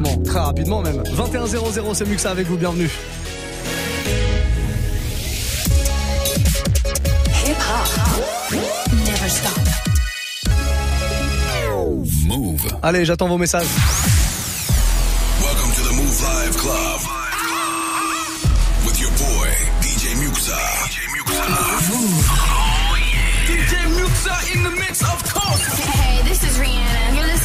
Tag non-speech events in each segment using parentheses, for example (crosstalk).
doucement, très rapidement même. 21.00, c'est Muxa avec vous, bienvenue. Hip hop never stop. Move. Allez, j'attends vos messages. Welcome to the Move Live Club. With your boy, DJ Muxa. DJ Muxa. DJ Muxa in the mix, of course.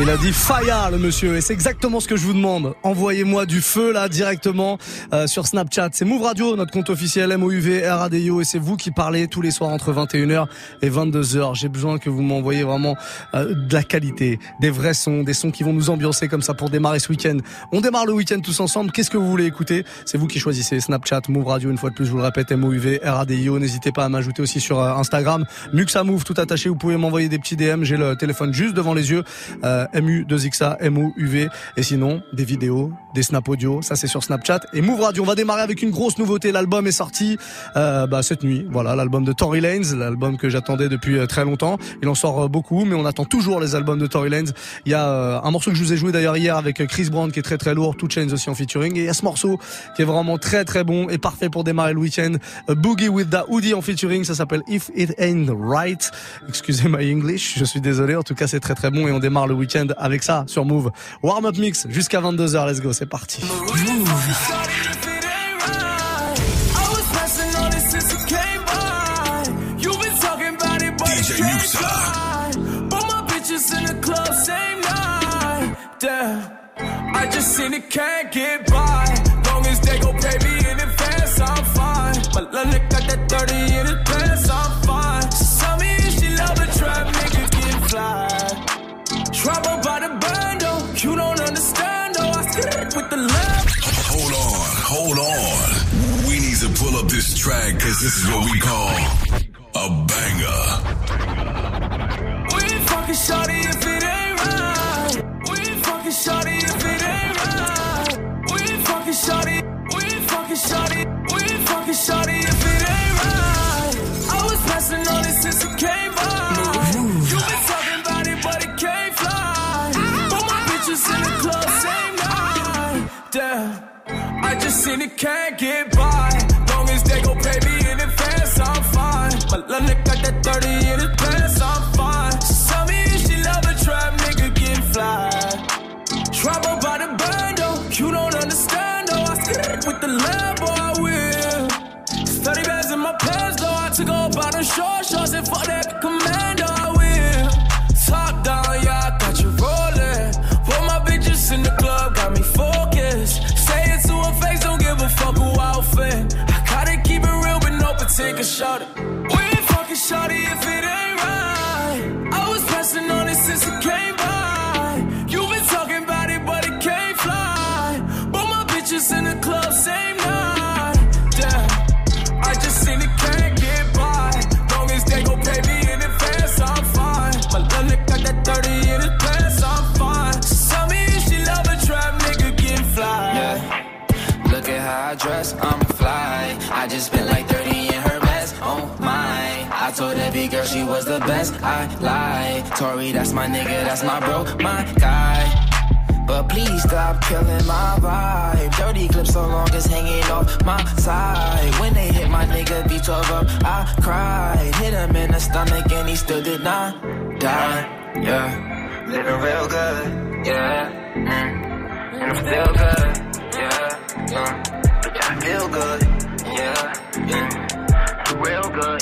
Il a dit Faya le monsieur et c'est exactement ce que je vous demande. Envoyez-moi du feu là directement euh, sur Snapchat. C'est Move Radio, notre compte officiel MOUV RADIO et c'est vous qui parlez tous les soirs entre 21h et 22h. J'ai besoin que vous m'envoyez vraiment euh, de la qualité, des vrais sons, des sons qui vont nous ambiancer comme ça pour démarrer ce week-end. On démarre le week-end tous ensemble. Qu'est-ce que vous voulez écouter? C'est vous qui choisissez. Snapchat, Move Radio une fois de plus, je vous le répète, MOUV RADIO. N'hésitez pas à m'ajouter aussi sur euh, Instagram. Muxa Move tout attaché. Vous pouvez m'envoyer des petits DM. J'ai le téléphone juste devant les yeux. Euh, MU2XA, MOUV. Et sinon, des vidéos, des snap audio. Ça, c'est sur Snapchat. Et Move Radio, on va démarrer avec une grosse nouveauté. L'album est sorti euh, bah, cette nuit. Voilà, l'album de Tory Lanez, l'album que j'attendais depuis euh, très longtemps. Il en sort euh, beaucoup, mais on attend toujours les albums de Tory Lanez. Il y a euh, un morceau que je vous ai joué d'ailleurs hier avec euh, Chris Brown qui est très très lourd, Two Chains aussi en featuring. Et il y a ce morceau qui est vraiment très très bon et parfait pour démarrer le week-end. Boogie with the Hoodie en featuring, ça s'appelle If It Ain't Right. Excusez my English, je suis désolé. En tout cas, c'est très très bon et on démarre le week-end avec ça sur Move. Warm Up Mix jusqu'à 22h. Let's go, c'est parti. DJ Muxa. But my bitches in the club same night. Damn. I just seen it can't get by. Long as they gon' pay me in advance, I'm fine. My got that 30 in advance, I'm fine. She tell me if she love a trap, nigga get fly. Trouble this track, cause this is what we call a banger. We fucking shawty if it ain't right. We fucking shawty if it ain't right. We fucking shawty. We fucking shawty. We fucking shawty if it ain't right. I was passing on it since it came by. You been talking about it, but it can't fly. But my bitches in the club same night. Damn, I just seen it can't get by. Fine. Nigga got that 30 in advance, I'm fine. She tell me if she love a trap, nigga get fly. Trouble by the bando, you don't understand though. I skid with the Lambo, I will. 30 bands in my pants though, I took by the short shorts and fuck that commando, I will. Top down, yeah, I got you rolling. Put my bitches in the club, got me focused. Say it to her face, don't give a fuck who outfit. I gotta keep it real, but no particular shot was the best. I lied. Tory, that's my nigga, that's my bro, my guy. But please stop killing my vibe. Dirty clip so long it's hanging off my side. When they hit my nigga B12 up, I cried. Hit him in the stomach and he still did not die. Yeah. Living real good. Yeah. Mm. And I feel good. Yeah. yeah. But I feel good. Yeah. yeah. Real good.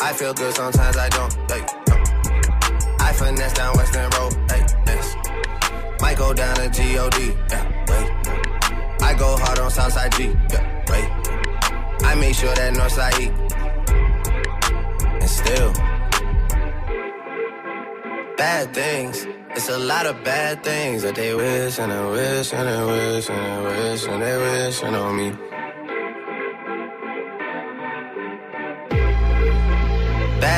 I feel good sometimes I don't. Like, no. I finesse down Weston Road. Like, yes. Might go down to G-O-D. Yeah, wait. I go hard on Southside G. Yeah, wait. I make sure that Northside E. And still, bad things. It's a lot of bad things that they wish and they wish and they wish and they wish and they wishing on me.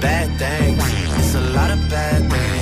Bad things. It's a lot of bad things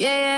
Yeah.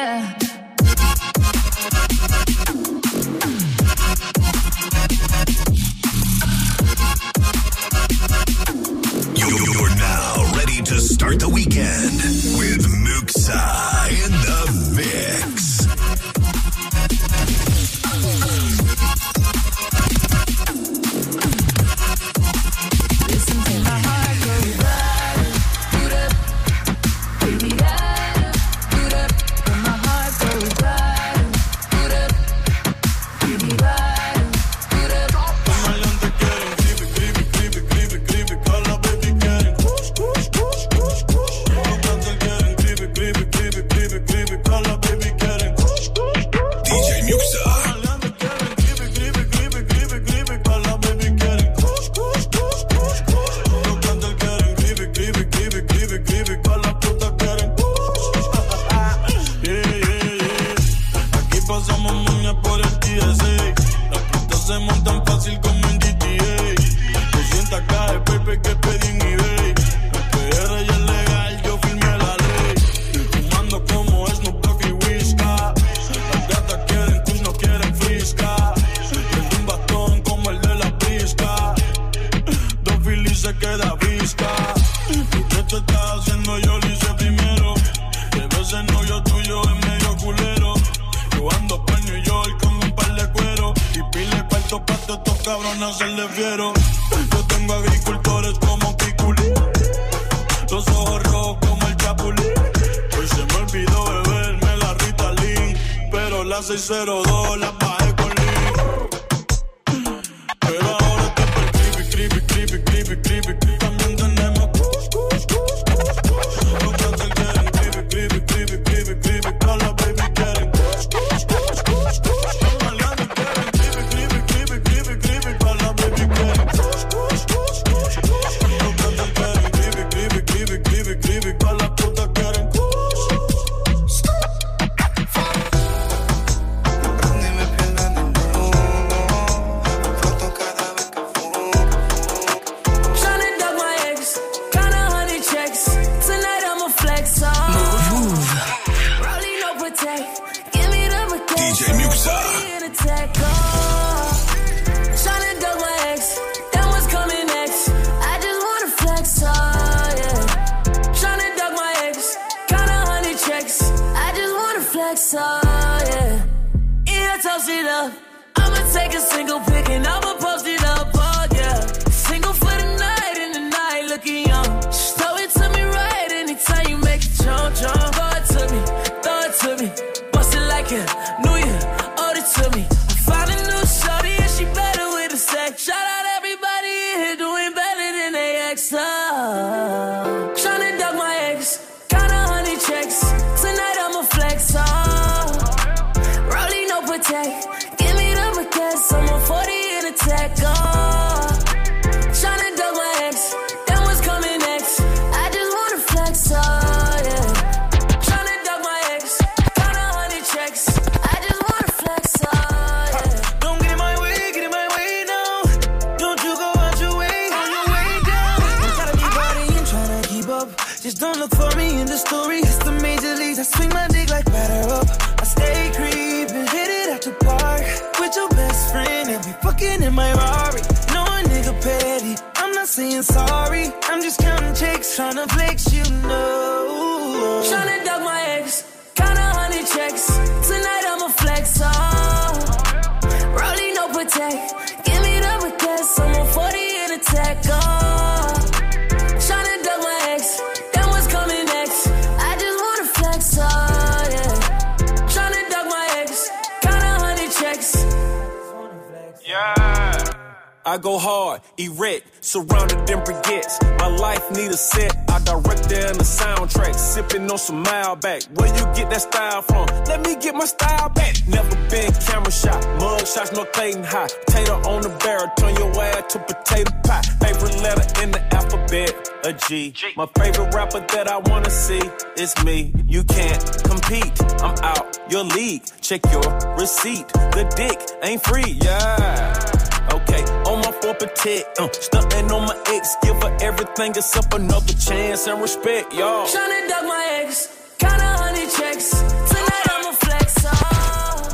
Me in the story. It's the major leagues. I swing my dick like batter up. I stay creeping, hit it at the park with your best friend and we fucking in my Rari. No a nigga petty. I'm not saying sorry. I'm just counting checks, trying to flex, you know. Tryna duck my ex, I go hard, erect, surrounded in briquettes. My life need a set. I direct it in the soundtrack, sipping on some Malbec. Where you get that style from? Let me get my style back. Never been camera shot, mug shots, no Clayton high. Tater on the barrel, turn your ass to potato pie. Favorite letter in the alphabet, a G. My favorite rapper that I wanna see is me. You can't compete, I'm out your league. Check your receipt. The dick ain't free, yeah. Okay, protect, uh, stunting on my ex, give her everything except another chance and respect, y'all. Tryna duck my ex. Kinda honey checks. Tonight I'ma flex. Oh.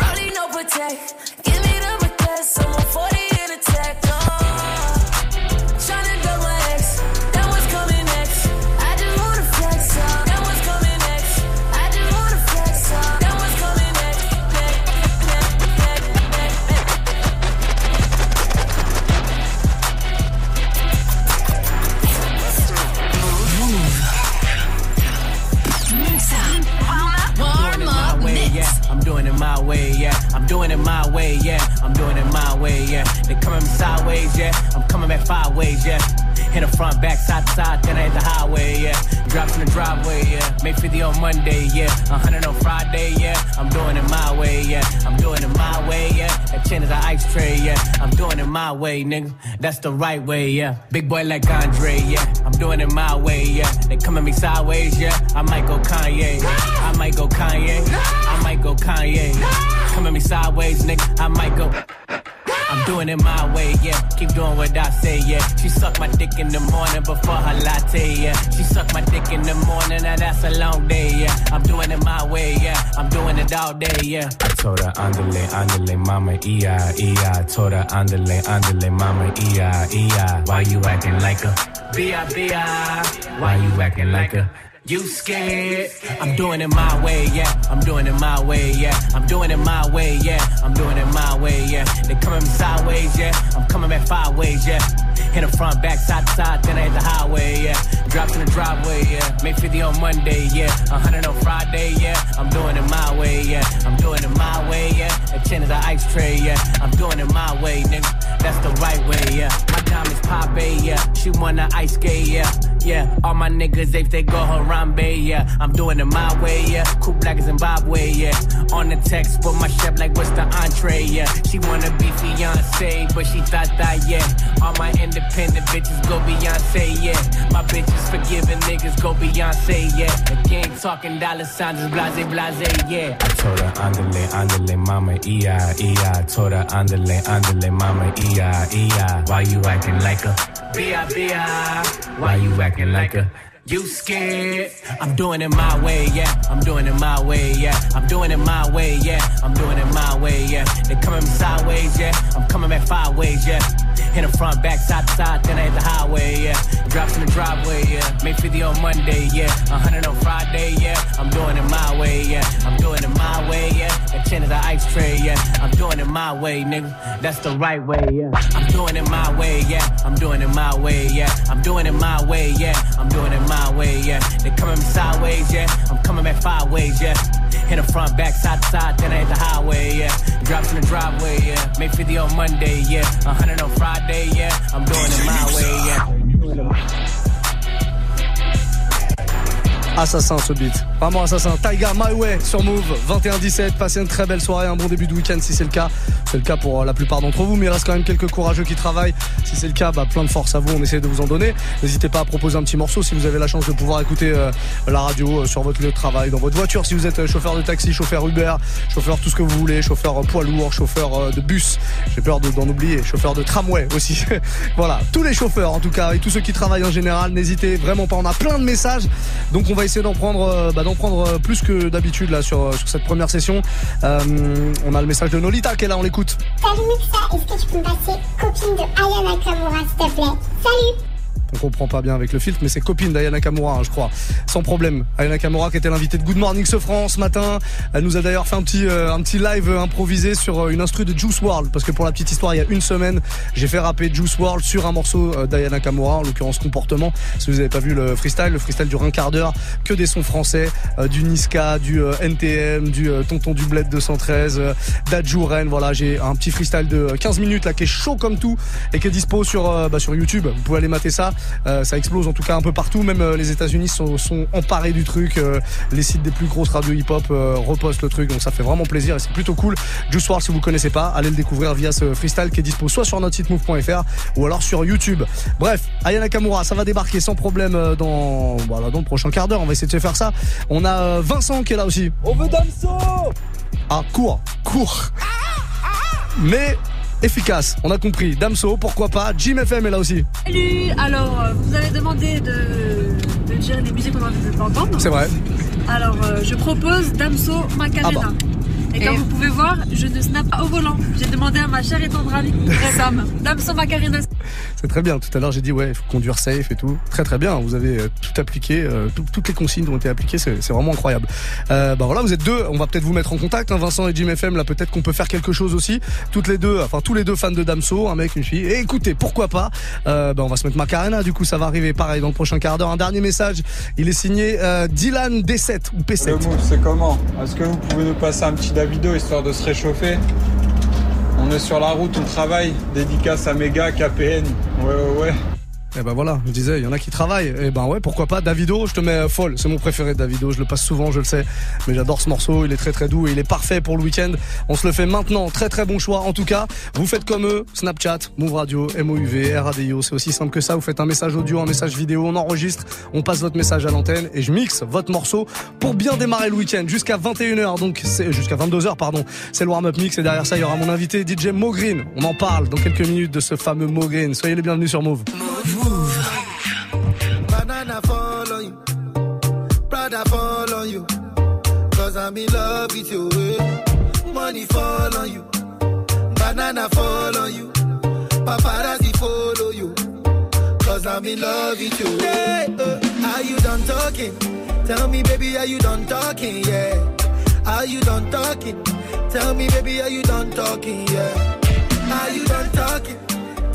Rolling no protect. Doing it my way, yeah. I'm doing it my way, yeah. They coming sideways, yeah. I'm coming back five ways, yeah. Hit the front, back, side to side, then I hit the highway, yeah. Drops in the driveway, yeah. Make 50 on Monday, yeah. 100 on Friday, yeah. I'm doing it my way, yeah. I'm doing it my way, yeah. That chin is an ice tray, yeah. I'm doing it my way, nigga. That's the right way, yeah. Big boy like Andre, yeah. I'm doing it my way, yeah. They coming me sideways, yeah. I might go Kanye. I might go Kanye. I might go Kanye. Come at me sideways, nigga. I might go. I'm doing it my way, yeah. Keep doing what I say, yeah. She suck my dick in the morning before her latte, yeah. She suck my dick in the morning, and that's a long day, yeah. I'm doing it my way, yeah. I'm doing it all day, yeah. I told her andale, andale, mama, iya, iya. Told her andale, andale, mama, iya, iya. Why you acting like a B.I.B.I. Why you acting like a You scared? I'm doing it my way, yeah. I'm doing it my way, yeah. I'm doing it my way, yeah. I'm doing it my way, yeah. They coming sideways, yeah. I'm coming back five ways, yeah. Hit the front, back, side to side, then I hit the highway, yeah. Drops in the driveway, yeah. Make 50 on Monday, yeah. 100 on Friday, yeah. I'm doing it my way, yeah. I'm doing it my way, yeah. At 10 is the ice tray, yeah. I'm doing it my way, nigga. That's the right way, yeah. My diamonds pop, yeah. She wanna ice skate, yeah. Yeah, all my niggas, if they go Harambe, yeah. I'm doing it my way, yeah. Cool black is Zimbabwe, yeah. On the text, but my chef like, what's the entree, yeah. She wanna be fiance, but she thought that, yeah. All my independent bitches go Beyonce, yeah. My bitches forgiving niggas go Beyonce, yeah. Again, talking dollar signs is blase, blase, yeah. I told her andale, andale, mama, iya, iya. Told her andale, andale, mama, iya, iya. Why you acting like a B.I.B.I. Why you acting like a You scared? I'm doing it my way, yeah. I'm doing it my way, yeah. I'm doing it my way, yeah. I'm doing it my way, yeah. They coming sideways, yeah. I'm coming back five ways, yeah. Hit the front, back, side to side, then I hit the highway, yeah. Drops in the driveway, yeah. Make 50 on Monday, yeah. 100 on Friday, yeah. I'm doing it my way, yeah. I'm doing it my way, yeah. At 10 is the ice tray, yeah. I'm doing it my way, nigga. That's the right way, yeah. I'm doing it my way, yeah. I'm doing it my way, yeah. I'm doing it my way, yeah. I'm doing it my way, yeah. They coming sideways, yeah. I'm coming back five ways, yeah. Hit the front, back, side to side, then I hit the highway, yeah. Drops in the driveway, yeah. Make 50 on Monday, yeah. 100 on Friday, yeah. I'm doing it my way, yeah. Assassin ce beat. Vraiment assassin. Taiga My Way sur Move 21-17. Passez une très belle soirée, un bon début de week-end si c'est le cas. C'est le cas pour euh, la plupart d'entre vous, mais il reste quand même quelques courageux qui travaillent. Si c'est le cas, bah, plein de force à vous. On essaie de vous en donner. N'hésitez pas à proposer un petit morceau si vous avez la chance de pouvoir écouter euh, la radio euh, sur votre lieu de travail, dans votre voiture. Si vous êtes chauffeur de taxi, chauffeur Uber, chauffeur tout ce que vous voulez, chauffeur poids lourd, chauffeur de bus. J'ai peur de- d'en oublier. Chauffeur de tramway aussi. (laughs) voilà. Tous les chauffeurs en tout cas et tous ceux qui travaillent en général, n'hésitez vraiment pas. On a plein de messages. Donc on va essayer d'en prendre, euh, bah, d'en prendre euh, plus que d'habitude là sur, euh, sur cette première session. Euh, on a le message de Nolita qui est là, on l'écoute. Salut Muxa, est-ce que tu peux me passer copine de Aya Nakamura s'il te plaît? Salut On comprend pas bien avec le filtre, mais c'est copine d'Ayana Kamura, hein, je crois. Sans problème. Ayana Kamura qui était l'invitée de Good Morning ce France ce matin. Elle nous a d'ailleurs fait un petit, euh, un petit live euh, improvisé sur euh, une instru de Juice World. Parce que pour la petite histoire, il y a une semaine, j'ai fait rapper Juice World sur un morceau d'Ayana Kamura, en l'occurrence Comportement. Si vous avez pas vu le freestyle, le freestyle dure un quart d'heure, que des sons français, du Niska, du NTM, du Tonton du Bled 213, euh, d'Adjou Ren. Voilà, j'ai un petit freestyle de 15 minutes là qui est chaud comme tout et qui est dispo sur, bah, sur YouTube. Vous pouvez aller mater ça. Euh, ça explose en tout cas un peu partout. Même euh, les États-Unis sont, sont emparés du truc. Euh, les sites des plus grosses radios hip-hop repostent le truc, donc ça fait vraiment plaisir et c'est plutôt cool. Juice WRLD, si vous connaissez pas, allez le découvrir via ce freestyle qui est dispo soit sur notre site move.fr ou alors sur YouTube. Bref, Aya Nakamura, ça va débarquer sans problème dans, voilà, dans le prochain quart d'heure. On va essayer de se faire ça. On a Vincent qui est là aussi. On veut Damso Ah, court, court. Mais efficace, on a compris. Damso, pourquoi pas. Jim FM est là aussi. Salut Alors, euh, vous avez demandé de, de dire des musiques qu'on a envie de entendre. C'est vrai. Alors, euh, je propose Damso Macarena. Ah bah. Et comme vous pouvez voir, je ne snap pas au volant. J'ai demandé à ma chère et tendre amie, (laughs) Sam, Damso Macarena. C'est très bien. Tout à l'heure, j'ai dit, ouais, il faut conduire safe et tout. Très, très bien. Vous avez euh, tout appliqué. euh, tout- toutes les consignes ont été appliquées. C'est vraiment incroyable. Euh, bah voilà, vous êtes deux. On va peut-être vous mettre en contact, hein, Vincent et Jim FM. Là, peut-être qu'on peut faire quelque chose aussi. Toutes les deux, enfin, tous les deux fans de Damso, un mec, une fille. Et écoutez, pourquoi pas euh, bah, On va se mettre Macarena. Du coup, ça va arriver pareil dans le prochain quart d'heure. Un dernier message. Il est signé euh, Dylan D7 ou P7. Le c'est comment? Est-ce que vous pouvez nous passer un petit Davido histoire de se réchauffer? On est sur la route, on travaille. Dédicace à Mega, KPN. Ouais, ouais, ouais. Et ben voilà, je disais, il y en a qui travaillent. Et ben ouais, pourquoi pas Davido, je te mets folle. C'est mon préféré Davido, je le passe souvent, je le sais. Mais j'adore ce morceau, il est très très doux et il est parfait pour le week-end. On se le fait maintenant, très très bon choix. En tout cas, vous faites comme eux, Snapchat, Move Radio, MOUV, RADIO, c'est aussi simple que ça. Vous faites un message audio, un message vidéo, on enregistre, on passe votre message à l'antenne et je mixe votre morceau pour bien démarrer le week-end jusqu'à 21h, donc c'est jusqu'à 22h pardon. C'est le warm-up mix et derrière ça il y aura mon invité DJ Mogreen. On en parle dans quelques minutes de ce fameux Mogreen. Soyez les bienvenus sur Move. Banana fall on you. Prada fall on you. Cause I'm in love with you. Money fall on you. Banana fall on you. Paparazzi follow you. Cause I'm in love with you. Hey, uh, are you done talking? Tell me, baby, are you done talking? Yeah. Are you done talking? Tell me, baby, are you done talking? Yeah. Are you done talking?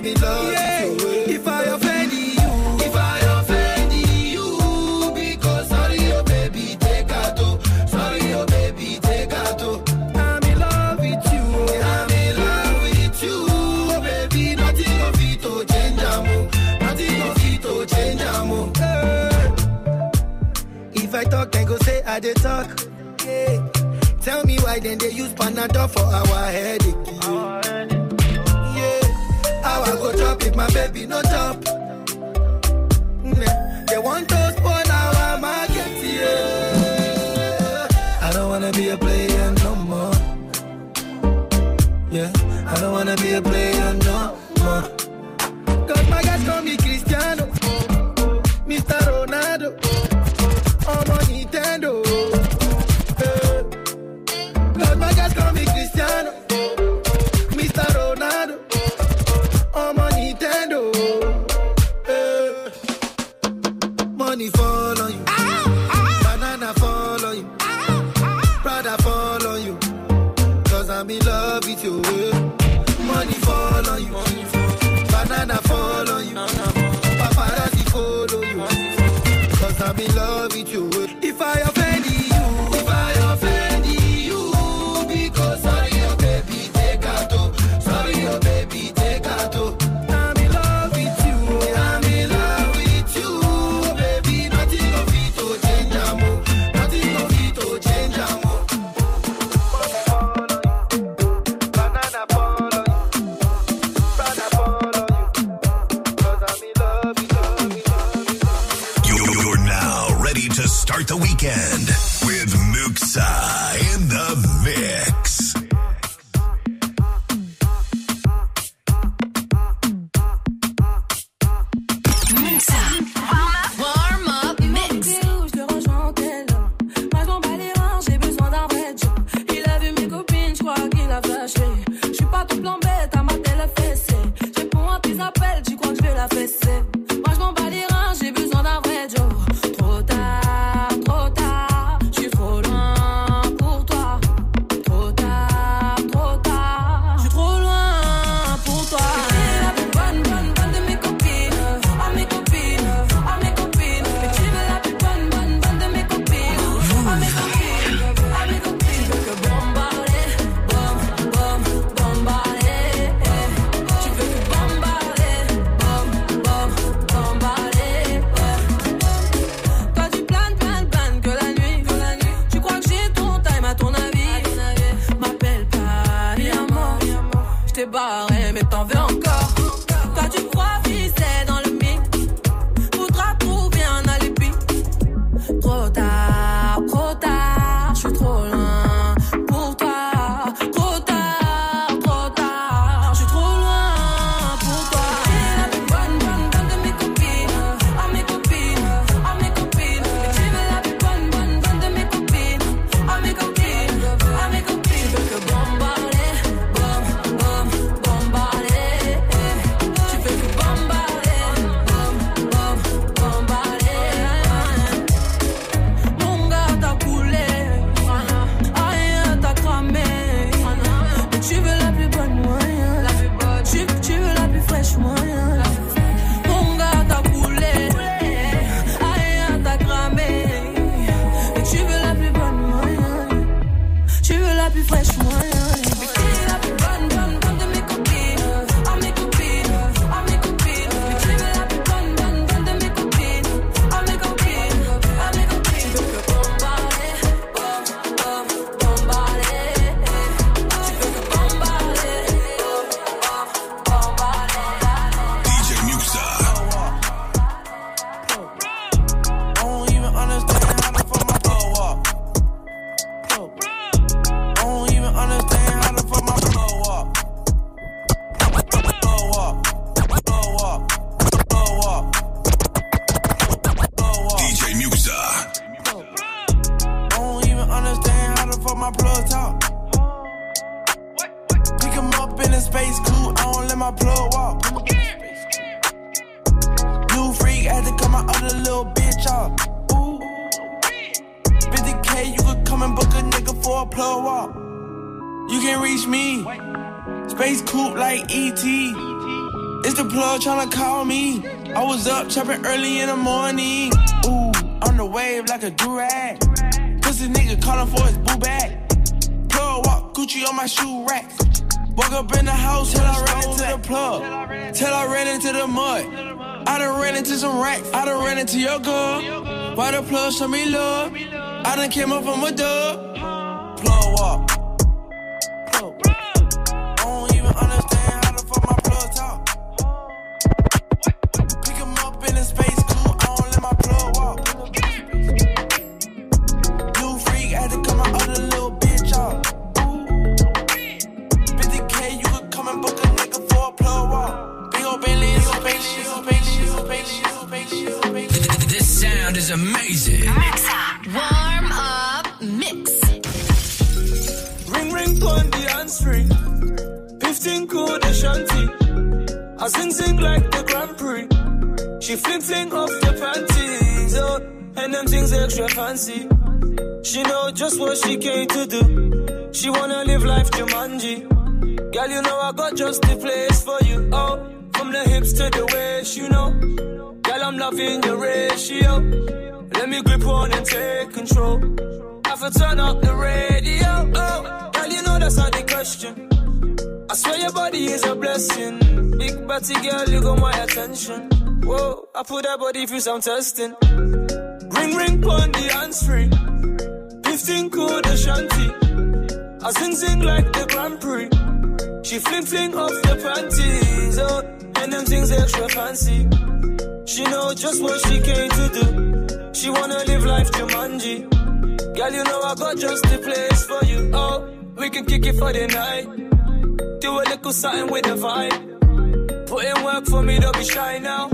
I'm in love with you. eh. If I offend you, if I offend you, because sorry, oh baby, take out. Sorry, oh baby, take out. I'm in love with you. I'm in love with you. Oh baby, nothing of it to change amo. Nothing of it to change amo. Eh. If I talk, then go say I did talk. Yeah. Tell me why then they use Panadol for our headache. Yeah. yeah. Chop if my baby no chop? Mm, They want to spoil our market. Yeah. I don't wanna be a player no more. Yeah. I don't wanna be a player no chopping early in the morning. Ooh, on the wave like a durag. Pussy nigga calling for his boo bag. Plug walk, Gucci on my shoe rack. Woke up in the house till I ran into the plug. Till I ran into the mud. I done ran into some racks. I done ran into your girl. Why the plug show me love? I done came up from a dub. To do. She wanna live life Jumanji. Girl, you know I got just the place for you. Oh, from the hips to the waist, you know. Girl, I'm loving your ratio. Let me grip on and take control. I for turn up the radio. Oh, girl, you know that's not the question. I swear your body is a blessing. Big body girl, you got my attention. Whoa, I put that body through some testing. Ring ring pon the free. 15 cool the shanty. I sing sing like the Grand Prix. She fling fling off the panties, oh, and them things extra fancy. She know just what she came to do. She wanna live life Jumanji. Girl, you know I got just the place for you. Oh, we can kick it for the night. Do a little something with the vibe. Put in work for me, don't be shy now.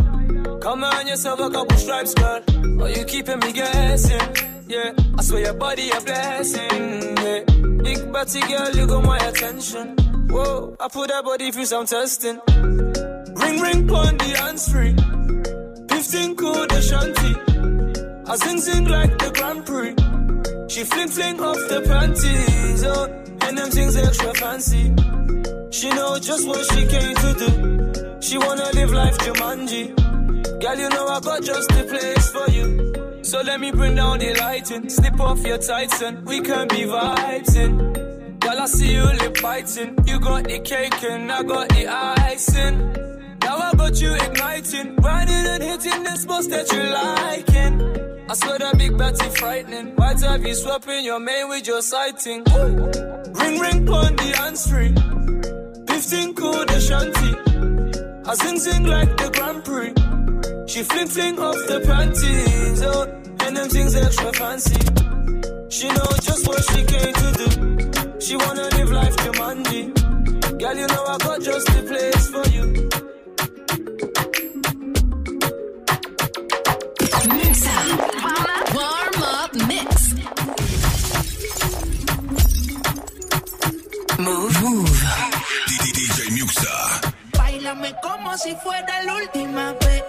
Come on yourself a couple stripes, girl. Or you keeping me guessing. Yeah, I swear your body a blessing. Yeah, big body girl, you got my attention. Whoa, I put that body through some testing. Ring ring pon the free. 15 cool the shanty. I sing sing like the Grand Prix. She fling fling off the panties, oh, and them things extra fancy. She know just what she came to do. She wanna live life Jumanji. Girl, you know I got just the place for you. So let me bring down the lighting, slip off your tights and we can be vibing. While I see you lip biting. You got the cake and I got the icing. Now I got you igniting, riding and hitting the spots that you liking. I swear that big batty frightening. Why have you swapping your main with your sighting? Ring ring on the free. 15 cool the shanty. I sing sing like the Grand Prix. She fling fling off the panties, oh, and them things extra fancy. She know just what she came to do. She wanna live life Jumanji. Girl, you know I got just the place for you. Mix up. Warm up mix. Mouv'. Mouv'. DJ Muxxa. Bailame como si fuera la última vez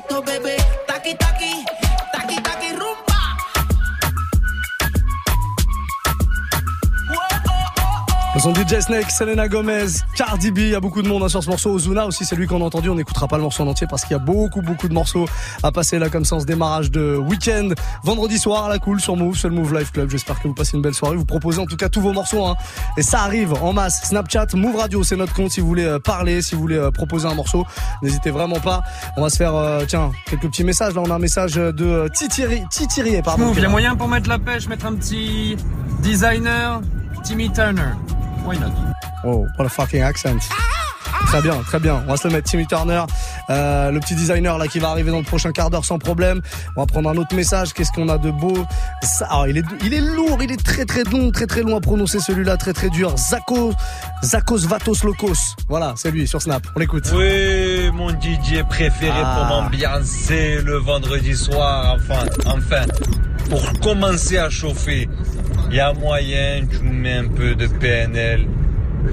Bebé. Snake, Selena Gomez, Cardi B, il y a beaucoup de monde hein, sur ce morceau. Ozuna aussi, c'est lui qu'on a entendu. On n'écoutera pas le morceau en entier parce qu'il y a beaucoup, beaucoup de morceaux à passer là comme ça en ce démarrage de week-end. Vendredi soir à la cool sur Move, sur le Move Life Club. J'espère que vous passez une belle soirée. Vous proposez en tout cas tous vos morceaux. Hein. Et ça arrive en masse. Snapchat, Move Radio, c'est notre compte si vous voulez euh, parler, si vous voulez euh, proposer un morceau. N'hésitez vraiment pas. On va se faire, euh, tiens, quelques petits messages. Là, on a un message de Titiri, Titirier, pardon. Move, il y a moyen pour mettre la pêche, mettre un petit designer, Timmy Turner. Why not Oh, what a fucking accent. Très bien, très bien. On va se le mettre. Timmy Turner, euh, le petit designer là qui va arriver dans le prochain quart d'heure sans problème. On va prendre un autre message. Qu'est-ce qu'on a de beau? Ça, il est, il est lourd, il est très très long, très très long à prononcer celui-là, très très dur. Zako, Zakos Vatos Locos. Voilà, c'est lui sur Snap. On l'écoute. Oui, mon DJ préféré Ah. pour m'ambiancer le vendredi soir, enfin, enfin, pour commencer à chauffer. Il y a moyen, tu me mets un peu de PNL.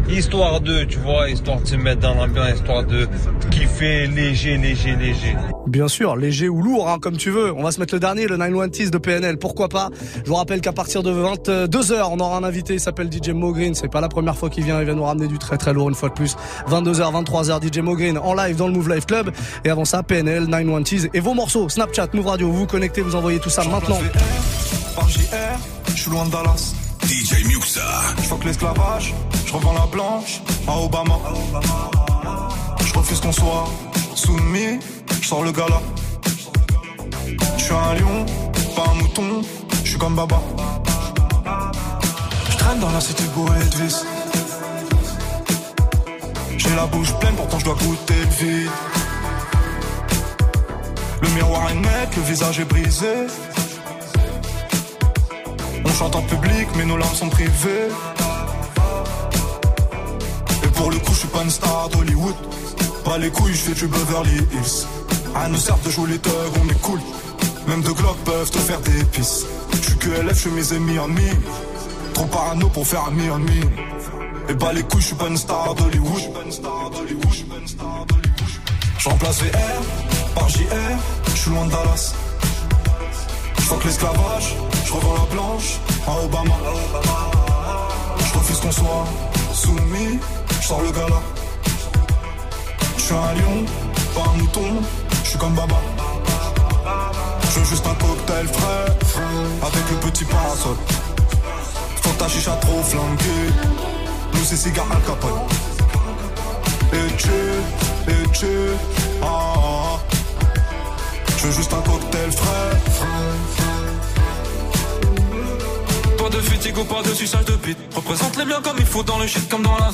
Histoire de, tu vois, histoire de se mettre dans l'ambiance, histoire de kiffer léger, léger, léger. Bien sûr, léger ou lourd, hein, comme tu veux. On va se mettre le dernier, le 916 de PNL. Pourquoi pas Je vous rappelle qu'à partir de 22h, on aura un invité. Il s'appelle DJ Mogreen. C'est pas la première fois qu'il vient. Il vient nous ramener du très très lourd une fois de plus. 22h, 23h, DJ Mogreen en live dans le Move Life Club. Et avant ça, PNL, 916 et vos morceaux. Snapchat, Move Radio. Vous vous connectez, vous envoyez tout ça maintenant. Par JR, je suis loin de Dallas. DJ Muxa. Je l'esclavage, je revends la blanche à Obama. Je refuse qu'on soit soumis, je sors le gala. Je suis un lion, pas un mouton, je suis comme Baba. Je traîne dans la cité et vis. J'ai la bouche pleine, pourtant je dois goûter le vide. Le miroir est net, le visage est brisé. Chante en public, mais nos larmes sont privées. Et pour le coup, je suis pas une star d'Hollywood. Pas les couilles, je fais du Beverly Hills. À nous sert de jouer les thugs, on est cool. Même deux glocks peuvent te faire des pisses. Je que LF, je mes ennemis en. Trop parano pour faire un mi en. Et pas les couilles, je suis pas une star d'Hollywood. Je remplace VR par JR, je suis loin de Dallas. Je fuck l'esclavage, je revends la blanche à Obama. Je refuse qu'on soit soumis, je sors le gala. Je suis un lion, pas un mouton, je suis comme Baba. Je veux juste un cocktail frais, avec le petit parasol. Faut ta chicha trop flanquée, nous c'est cigare Al Capone. Et tu, et tu, ah, ah, ah. Je veux juste un cocktail frais. De fatigue ou pas de suçage de bite. Représente les biens comme il faut dans le shit comme dans la.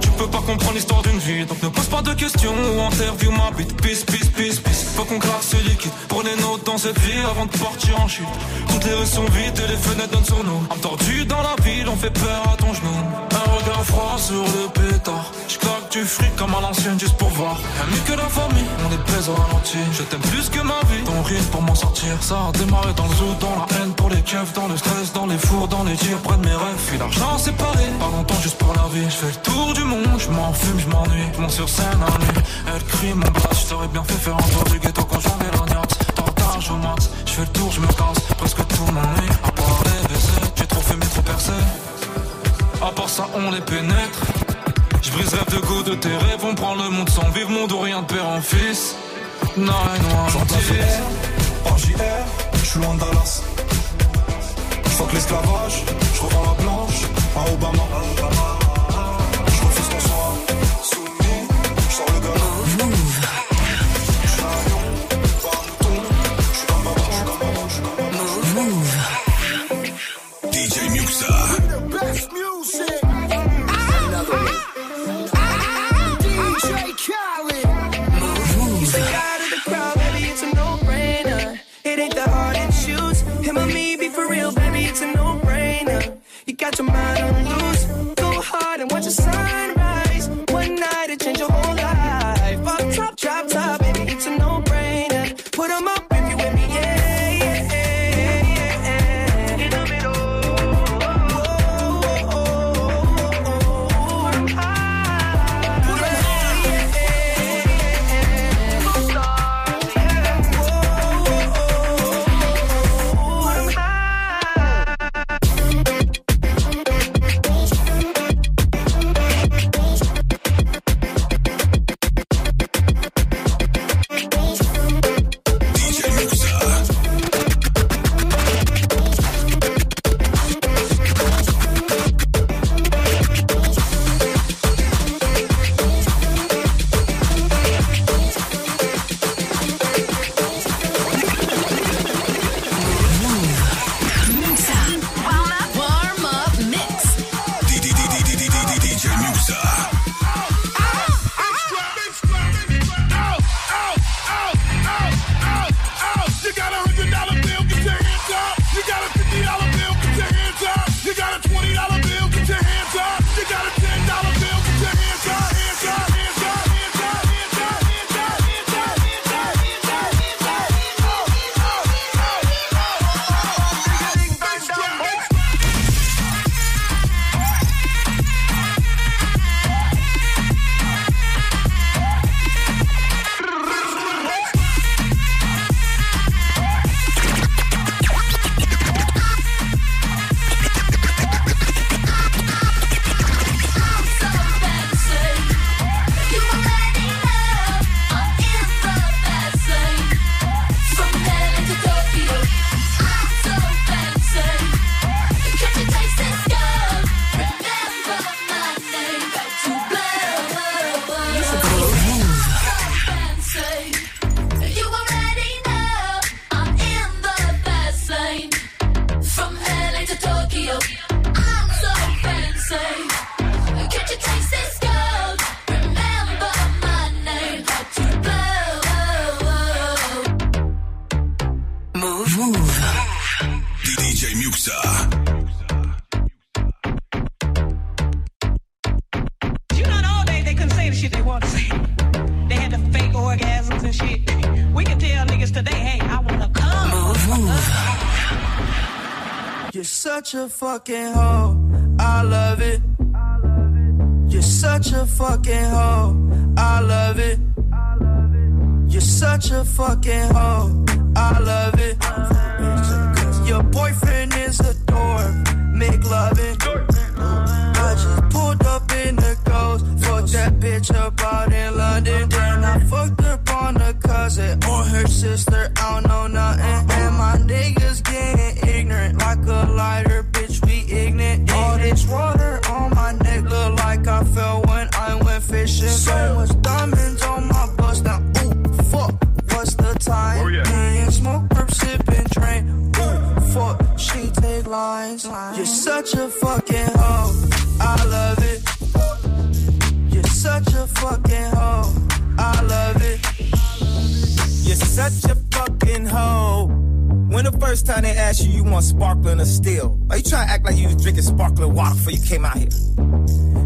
Tu peux pas comprendre l'histoire d'une vie. Donc ne pose pas de questions ou interview ma bite. Peace, peace, peace, peace. Faut qu'on claque ce liquide. Prenez note dans cette vie avant de partir en chute. Toutes les rues sont vides et les fenêtres donnent sur nous. Entendu dans la ville, on fait peur à ton genou. Un regard froid sur le pétard. Je claque du fric comme à l'ancienne juste pour voir. Mieux que la famille, on est au ralenti. Je t'aime plus que ma vie. Ton rythme pour m'en sortir. Ça a démarré dans le zoo, dans la haine pour les keufs, dans le stress, dans les fours, dans les tirs, près de mes rêves. Puis l'argent séparé, pas longtemps juste pour la vie. Je fais le tour du monde, je m'en fume, je m'ennuie. Je monte sur scène à nuit. Elle crie mon bras, je t'aurais bien fait faire un tour du ghetto quand j'en ai l'ognate. Partage au max, je fais le tour, je me casse. Presque tout m'ennuie. À part les baisers, j'ai trop fumé, trop percé. À part ça, on les pénètre. Je brise rêve de go de tes rêves, on prend le monde sans vivre, monde ou rien de père en fils. Non, non, J'en par JR, je suis loin de Dallas. Je fuck l'esclavage, je revends la blanche à Obama. Fucking hoe. I love it. You're such a fucking hoe. I love it. You're such a fucking hoe. I love it. Your boyfriend is a dork. Make loving. I just pulled up in the ghost. Fucked that bitch up out in London. Then I fucked up on her cousin or her sister. I don't know nothing. And my niggas getting So much diamonds on my bust now. Ooh, fuck. What's the time? Oh, yeah. smoke, perp, sipping, train. Ooh, fuck. She take lines. You're such a fucking hoe. I love it. You're such a fucking hoe. I love it. You're such a fucking hoe. When the first time they asked you, you want sparkling or still? Are you trying to act like you was drinking sparkling water before you came out here?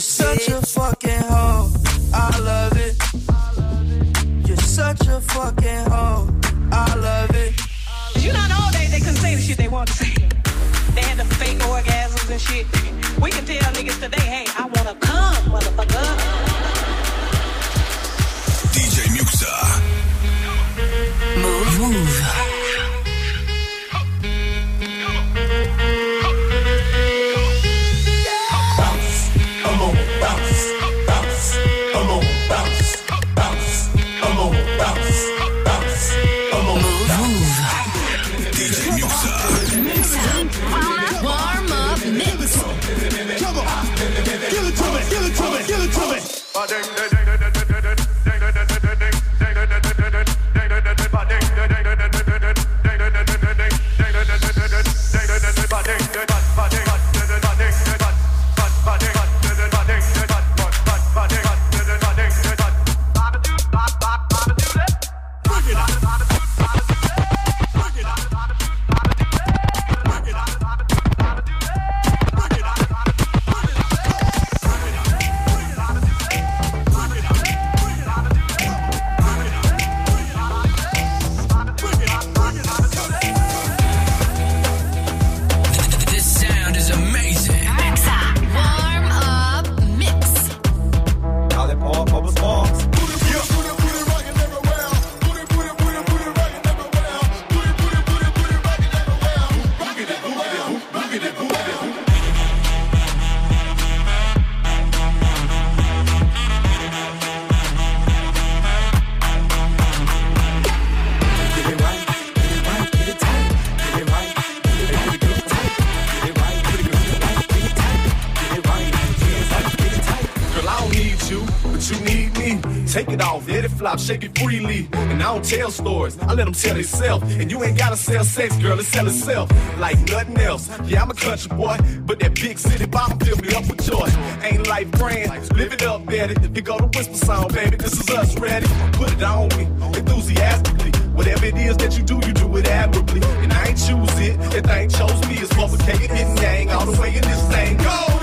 You're such a fucking hoe. I love it. You're such a fucking hoe. I love it. You know, all day they couldn't say the shit they want to say. They had the fake orgasms and shit. We can tell niggas today, hey, I wanna come, motherfucker. DJ Muxxa. Mouv', move. Tell stories, I let them tell themselves. And you ain't gotta sell sex, girl, it sell itself. Like nothing else. Yeah, I'm a country boy, but that big city bottom fill me up with joy. Ain't life grand, live it up, Betty. Here go the whisper sound, baby, this is us ready. Put it on me, enthusiastically. Whatever it is that you do, you do it admirably. And I ain't choose it, I ain't chose me, it's complicated, hitting gang all the way in this thing. Go!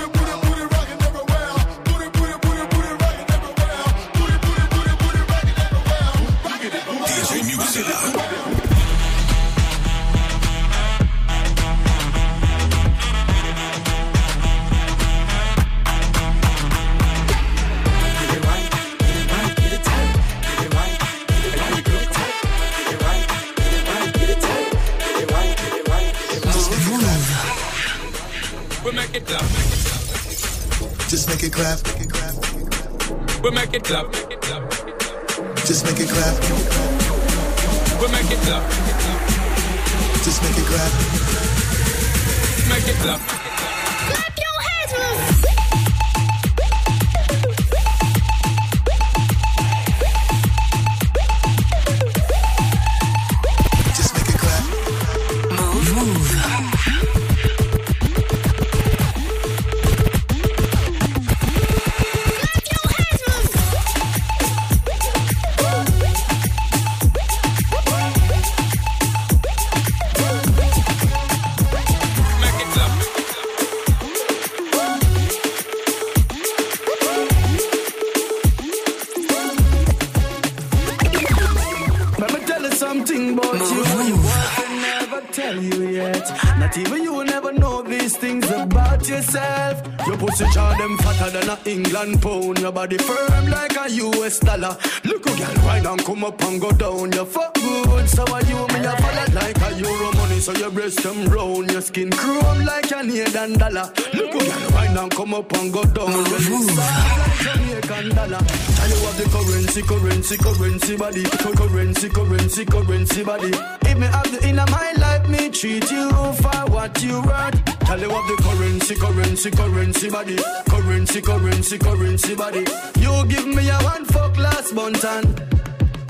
Up and go down. You fuck good, so are you me a follow like a euro money. So your breast them round, your skin chrome like a Canadian dollar. Look who girl right and come up and go down. Your lips soft like Jamaican dollar. Tell you what the currency, currency, currency body. Currency, currency, currency body. If me have the inner my life, me treat you for what you worth. Tell you what the currency, currency, currency body. Currency, currency, currency body. You give me a one fuck last month and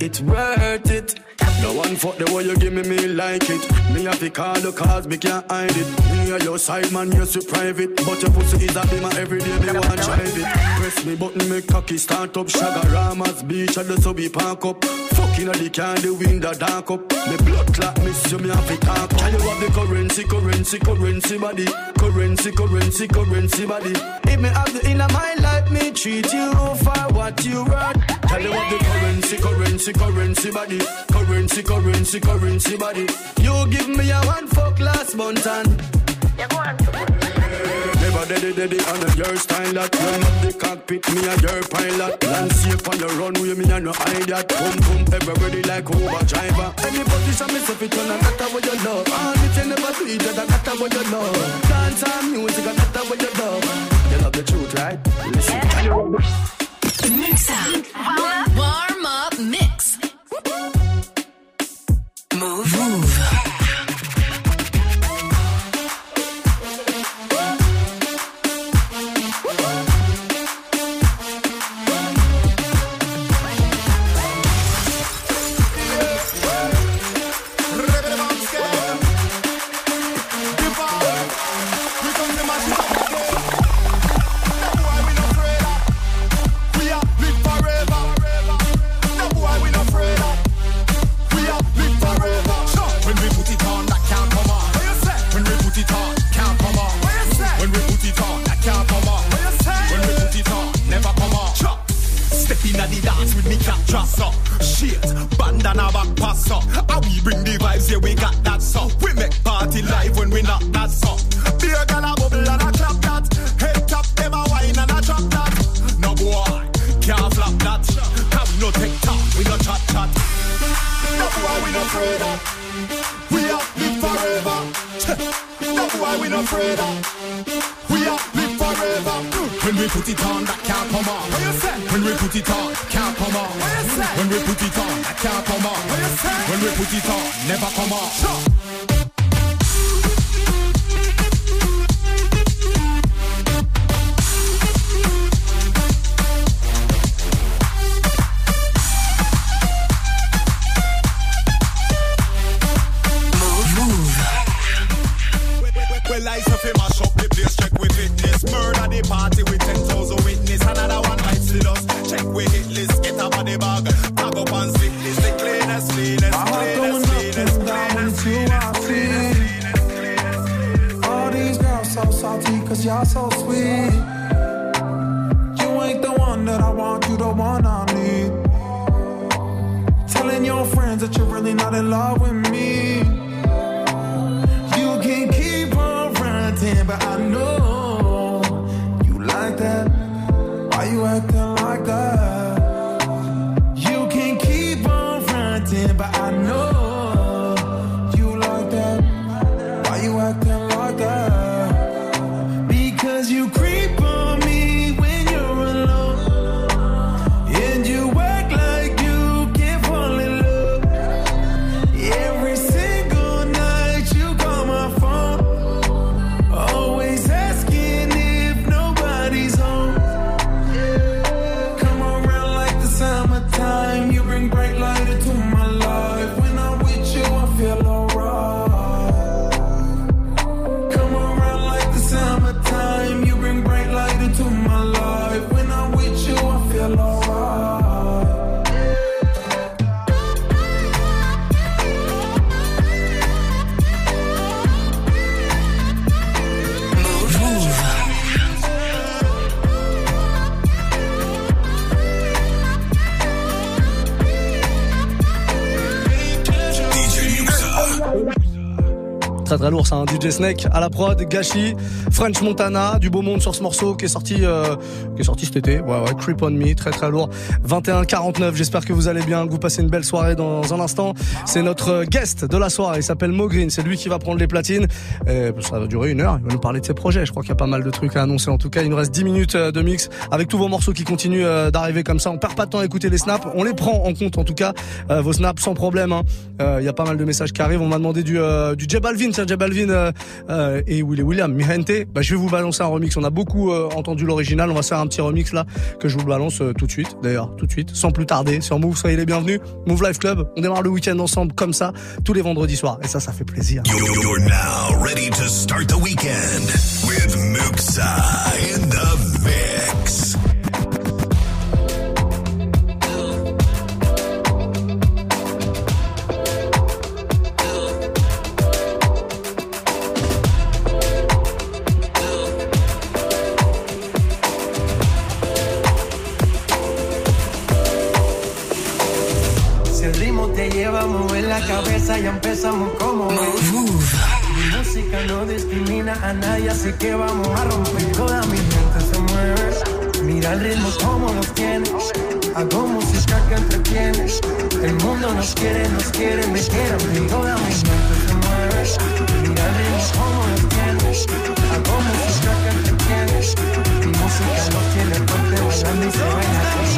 it's worth it. No one fuck the way you give me, me like it. Me have to call the cause, me can't hide it. Me a your side man, you're so private. But your pussy is a beamer every day, me wanna drive it. Press me button, me cocky start up. Chaguaramas beach, at the subby park up. Fucking at the car, the dark up. Me blood clot, miss you, me have to talk up. Tell you what the currency, currency, currency body. Currency, currency, currency body. If me have the inner my life, me treat you for what you worth. Tell you what the currency, currency, currency body. Currency, currency, currency body. You give me a one fuck last month and Never daddy daddy on a your style that. Run up the cockpit, me a your pilot. Land safe on the runway, me a no hide that Boom boom, everybody like Uber driver. Any position me set it on, I got what you love. All it you never do it, I got what you love. Dance and music, I got what you love. You love the truth, right? Listen, Mix up. Warm up mix. Dress up. Shit, bandana back pass up. How we bring the vibes, yeah, we got that so. We make party live when we knock that so. Beer gal a bubble and a clap that. Head top, them a wine and a drop that. No boy, can't flop that. We no take talk, we no chat chat. No boy, we no afraid of. We are live forever. (laughs) No boy, we no afraid of. We put it on, that can't come on. When we put it on, can't come on. When we put it on, that can't come on. When we put it on, never come on. Lourd, c'est un DJ Snake à la prod, Gashi, French Montana, du beau monde sur ce morceau qui est sorti, euh, qui est sorti cet été. Ouais ouais, Creep on Me, très très lourd. 21-49. J'espère que vous allez bien, que vous passez une belle soirée dans un instant. C'est notre guest de la soirée. Il s'appelle Mo Green. C'est lui qui va prendre les platines. Et ça va durer une heure. Il va nous parler de ses projets. Je crois qu'il y a pas mal de trucs à annoncer. En tout cas, il nous reste 10 minutes euh, de mix avec tous vos morceaux qui continuent euh, d'arriver comme ça. On perd pas de temps à écouter les snaps. On les prend en compte en tout cas. Euh, vos snaps sans problème. hein. Il y a pas mal de messages qui arrivent. On m'a demandé du, euh, du J Balvin. Tiens, J Balvin euh, euh, et Willy William, Mi Gente. Bah, je vais vous balancer un remix. On a beaucoup euh, entendu l'original. On va faire un petit remix là que je vous balance tout de suite. D'ailleurs, tout de suite, sans plus tarder. Sur Move, soyez les bienvenus. Move Life Club. On démarre le week-end ensemble comme ça tous les vendredis soirs. Et ça, ça fait plaisir. Now ready to start the with in the la cabeza, ya empezamos como. Mi música no discrimina a nadie, así que vamos a romper. Toda mi mente se mueve. Mira el ritmo como los tienes. Hago música que entretiene. El mundo nos quiere, nos quiere, me quieren. Toda mi mente se mueve. Mira el ritmo como los tienes. Hago música que entretiene. Mi música nos tiene fuerte bailando y se baila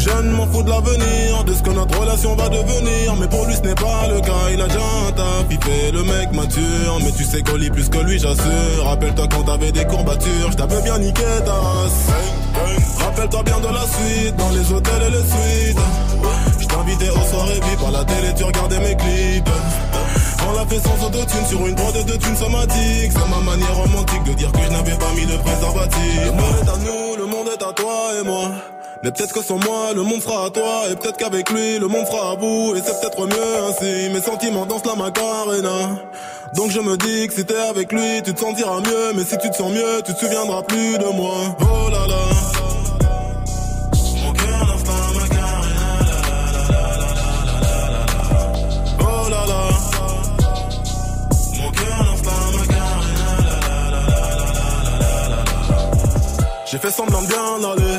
suis jeune, m'en fous de l'avenir, de ce que notre relation va devenir, mais pour lui ce n'est pas le cas, il a déjà un taf, il fait le mec mature, mais tu sais qu'on lit plus que lui, j'assure. Rappelle-toi quand t'avais des courbatures, je t'avais bien niqué ta race. Rappelle-toi bien de la suite, dans les hôtels et les suites. Je t'invitais aux soirées VIP à la télé, tu regardais mes clips. On l'a fait sans autotune sur une prod de thunes somatique. C'est ma manière romantique de dire que je n'avais pas mis de préservatif. Le monde est à nous, le monde est à toi et moi. Mais peut-être que sans moi, le monde sera à toi. Et peut-être qu'avec lui, le monde sera à vous. Et c'est peut-être mieux ainsi. Mes sentiments dansent la macarena. Donc je me dis que si t'es avec lui, tu te sentiras mieux. Mais si tu te sens mieux, tu te souviendras plus de moi. Oh là là. Oh J'ai fait semblant de bien aller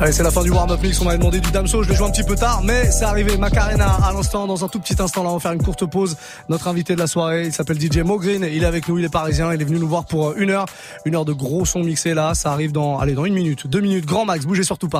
Allez, c'est la fin du warm-up mix. On m'avait demandé du Damso. Je l'ai joué un petit peu tard, mais c'est arrivé. Macarena à l'instant. Dans un tout petit instant, là, on va faire une courte pause. Notre invité de la soirée, il s'appelle DJ Mogreen. Il est avec nous. Il est parisien. Il est venu nous voir pour une heure. Une heure de gros sons mixés là. Ça arrive dans, allez, dans une minute, deux minutes, grand max. Bougez surtout pas.